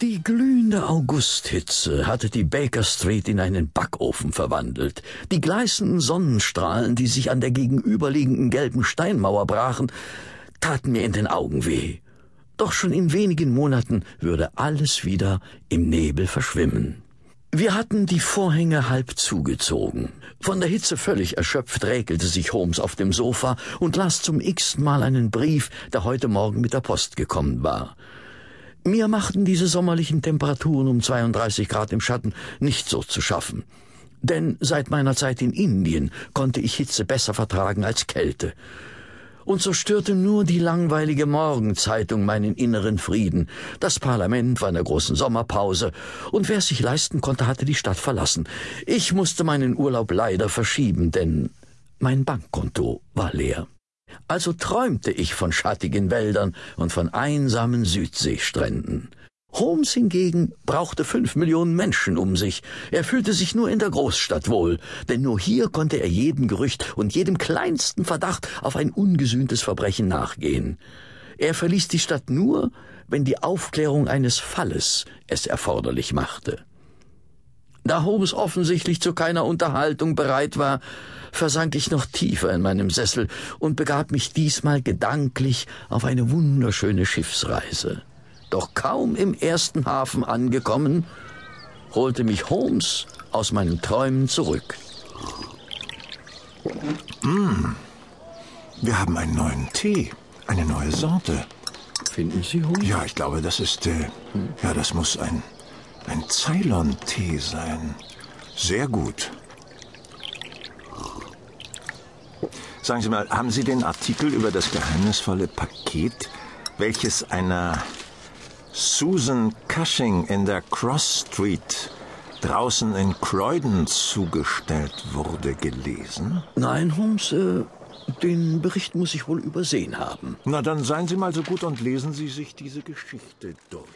Die glühende Augusthitze hatte die Baker Street in einen Backofen verwandelt. Die gleißenden Sonnenstrahlen, die sich an der gegenüberliegenden gelben Steinmauer brachen, taten mir in den Augen weh. Doch schon in wenigen Monaten würde alles wieder im Nebel verschwimmen. Wir hatten die Vorhänge halb zugezogen. Von der Hitze völlig erschöpft räkelte sich Holmes auf dem Sofa und las zum x-ten Mal einen Brief, der heute Morgen mit der Post gekommen war. Mir machten diese sommerlichen Temperaturen um 32 Grad im Schatten nicht so zu schaffen. Denn seit meiner Zeit in Indien konnte ich Hitze besser vertragen als Kälte. Und so störte nur die langweilige Morgenzeitung meinen inneren Frieden. Das Parlament war in der großen Sommerpause, und wer es sich leisten konnte, hatte die Stadt verlassen. Ich musste meinen Urlaub leider verschieben, denn mein Bankkonto war leer. Also träumte ich von schattigen Wäldern und von einsamen Südseestränden. Holmes hingegen brauchte fünf Millionen Menschen um sich. Er fühlte sich nur in der Großstadt wohl, denn nur hier konnte er jedem Gerücht und jedem kleinsten Verdacht auf ein ungesühntes Verbrechen nachgehen. Er verließ die Stadt nur, wenn die Aufklärung eines Falles es erforderlich machte. Da Holmes offensichtlich zu keiner Unterhaltung bereit war, versank ich noch tiefer in meinem Sessel und begab mich diesmal gedanklich auf eine wunderschöne Schiffsreise. Doch kaum im ersten Hafen angekommen, holte mich Holmes aus meinen Träumen zurück. Mm. Wir haben einen neuen Tee, eine neue Sorte. Finden Sie, Holmes? Ja, ich glaube, das ist, äh, ja, das muss ein ein Ceylon-Tee sein. Sehr gut. Sagen Sie mal, haben Sie den Artikel über das geheimnisvolle Paket, welches einer Susan Cushing in der Cross Street draußen in Croydon zugestellt wurde, gelesen? Nein, Holmes, äh, den Bericht muss ich wohl übersehen haben. Na, dann seien Sie mal so gut und lesen Sie sich diese Geschichte durch.